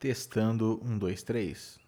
Testando, um, dois, três.